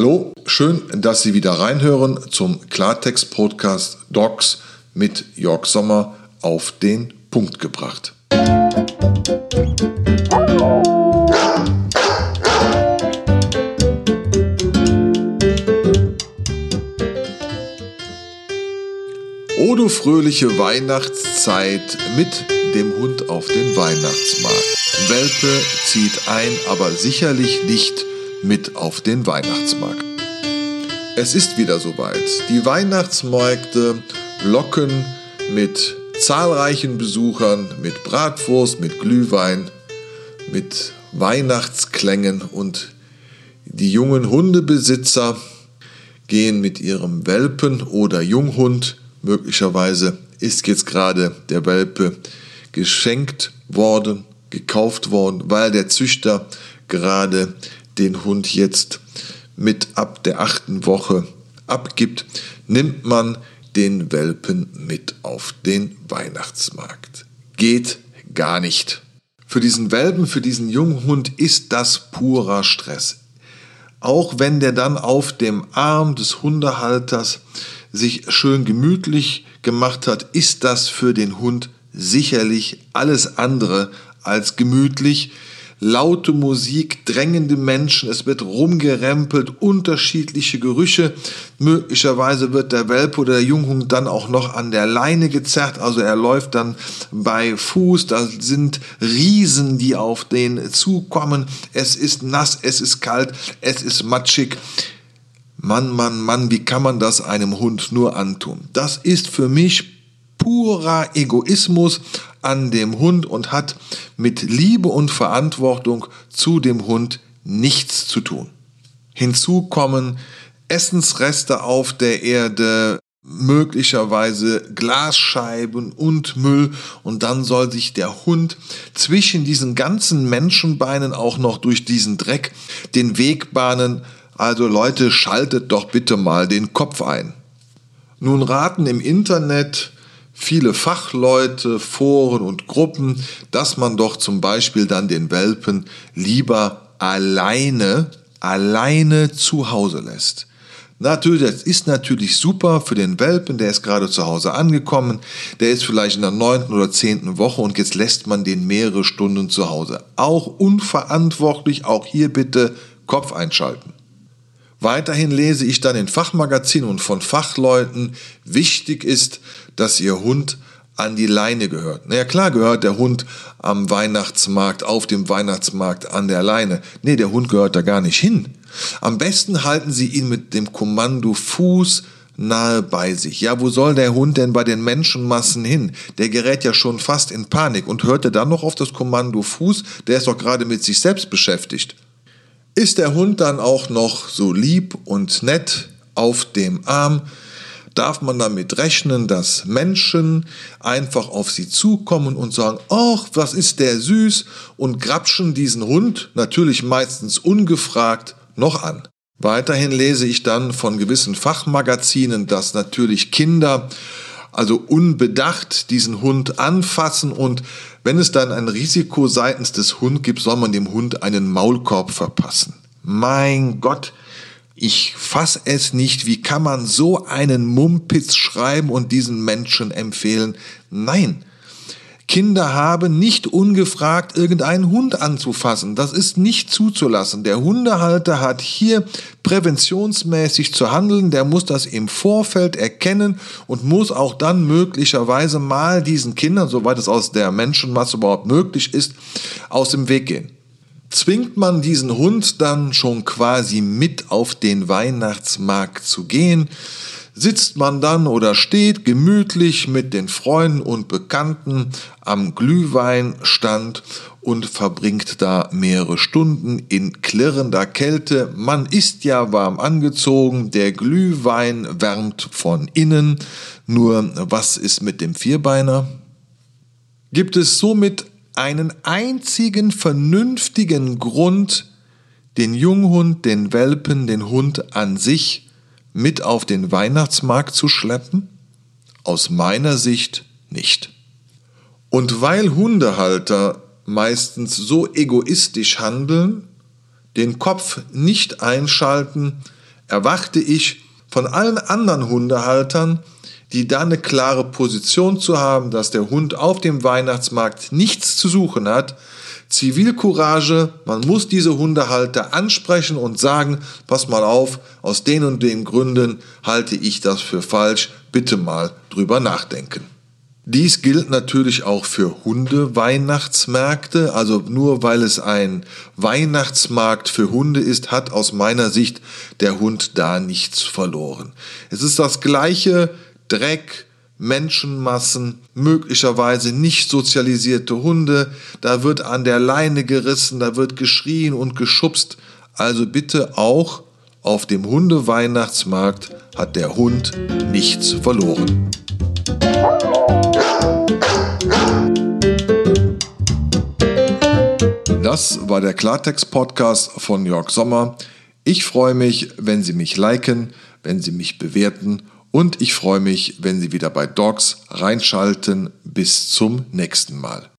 Hallo, schön, dass Sie wieder reinhören zum Klartext-Podcast Docs mit Jörg Sommer auf den Punkt gebracht. O du fröhliche Weihnachtszeit mit dem Hund auf den Weihnachtsmarkt. Welpe zieht ein, aber sicherlich nicht mit auf den Weihnachtsmarkt. Es ist wieder soweit. Die Weihnachtsmärkte locken mit zahlreichen Besuchern, mit Bratwurst, mit Glühwein, mit Weihnachtsklängen und die jungen Hundebesitzer gehen mit ihrem Welpen oder Junghund Möglicherweise ist jetzt gerade der Welpe geschenkt worden, gekauft worden, weil der Züchter gerade den Hund jetzt mit ab der achten Woche abgibt, nimmt man den Welpen mit auf den Weihnachtsmarkt. Geht gar nicht. Für diesen Welpen, für diesen Junghund ist das purer Stress. Auch wenn der dann auf dem Arm des Hundehalters sich schön gemütlich gemacht hat, ist das für den Hund sicherlich alles andere als gemütlich. Laute Musik, drängende Menschen, es wird rumgerempelt, unterschiedliche Gerüche. Möglicherweise wird der Welpe oder der Junghund dann auch noch an der Leine gezerrt, also er läuft dann bei Fuß, da sind Riesen, die auf den zukommen. Es ist nass, es ist kalt, es ist matschig. Mann, Mann, Mann, wie kann man das einem Hund nur antun? Das ist für mich purer Egoismus an dem Hund und hat mit Liebe und Verantwortung zu dem Hund nichts zu tun. Hinzu kommen Essensreste auf der Erde, möglicherweise Glasscheiben und Müll und dann soll sich der Hund zwischen diesen ganzen Menschenbeinen auch noch durch diesen Dreck den Weg bahnen, also Leute, schaltet doch bitte mal den Kopf ein. Nun raten im Internet viele Fachleute, Foren und Gruppen, dass man doch zum Beispiel dann den Welpen lieber alleine, alleine zu Hause lässt. Natürlich, das ist natürlich super für den Welpen, der ist gerade zu Hause angekommen, der ist vielleicht in der neunten oder zehnten Woche und jetzt lässt man den mehrere Stunden zu Hause. Auch unverantwortlich, auch hier bitte Kopf einschalten. Weiterhin lese ich dann in Fachmagazinen und von Fachleuten, wichtig ist, dass Ihr Hund an die Leine gehört. Na ja, klar gehört der Hund am Weihnachtsmarkt, auf dem Weihnachtsmarkt an der Leine. Nee, der Hund gehört da gar nicht hin. Am besten halten Sie ihn mit dem Kommando Fuß nahe bei sich. Ja, wo soll der Hund denn bei den Menschenmassen hin? Der gerät ja schon fast in Panik und hört er dann noch auf das Kommando Fuß? Der ist doch gerade mit sich selbst beschäftigt. Ist der Hund dann auch noch so lieb und nett auf dem Arm, darf man damit rechnen, dass Menschen einfach auf sie zukommen und sagen, ach, was ist der süß und grapschen diesen Hund, natürlich meistens ungefragt, noch an. Weiterhin lese ich dann von gewissen Fachmagazinen, dass natürlich Kinder also unbedacht diesen Hund anfassen und wenn es dann ein Risiko seitens des Hundes gibt, soll man dem Hund einen Maulkorb verpassen. Mein Gott, ich fass es nicht. Wie kann man so einen Mumpitz schreiben und diesen Menschen empfehlen? Nein, Kinder haben nicht ungefragt irgendeinen Hund anzufassen. Das ist nicht zuzulassen. Der Hundehalter hat hier präventionsmäßig zu handeln. Der muss das im Vorfeld erkennen und muss auch dann möglicherweise mal diesen Kindern, soweit es aus der Menschenmasse überhaupt möglich ist, aus dem Weg gehen. Zwingt man diesen Hund dann schon quasi mit auf den Weihnachtsmarkt zu gehen, sitzt man dann oder steht gemütlich mit den Freunden und Bekannten am Glühweinstand und verbringt da mehrere Stunden in klirrender Kälte. Man ist ja warm angezogen, der Glühwein wärmt von innen. Nur was ist mit dem Vierbeiner? Gibt es somit einen einzigen vernünftigen Grund, den Junghund, den Welpen, den Hund an sich mit auf den Weihnachtsmarkt zu schleppen? Aus meiner Sicht nicht. Und weil Hundehalter meistens so egoistisch handeln, den Kopf nicht einschalten, erwarte ich von allen anderen Hundehaltern, die da eine klare Position zu haben, dass der Hund auf dem Weihnachtsmarkt nichts zu suchen hat, Zivilcourage, man muss diese Hundehalter ansprechen und sagen, pass mal auf, aus den und den Gründen halte ich das für falsch, bitte mal drüber nachdenken. Dies gilt natürlich auch für Hunde-Weihnachtsmärkte. Also nur weil es ein Weihnachtsmarkt für Hunde ist, hat aus meiner Sicht der Hund da nichts verloren. Es ist das gleiche Dreck, Menschenmassen, möglicherweise nicht sozialisierte Hunde, da wird an der Leine gerissen, da wird geschrien und geschubst. Also bitte auch auf dem Hundeweihnachtsmarkt hat der Hund nichts verloren. Das war der Klartext-Podcast von Jörg Sommer. Ich freue mich, wenn Sie mich liken, wenn Sie mich bewerten und ich freue mich, wenn Sie wieder bei Dogs reinschalten. Bis zum nächsten Mal.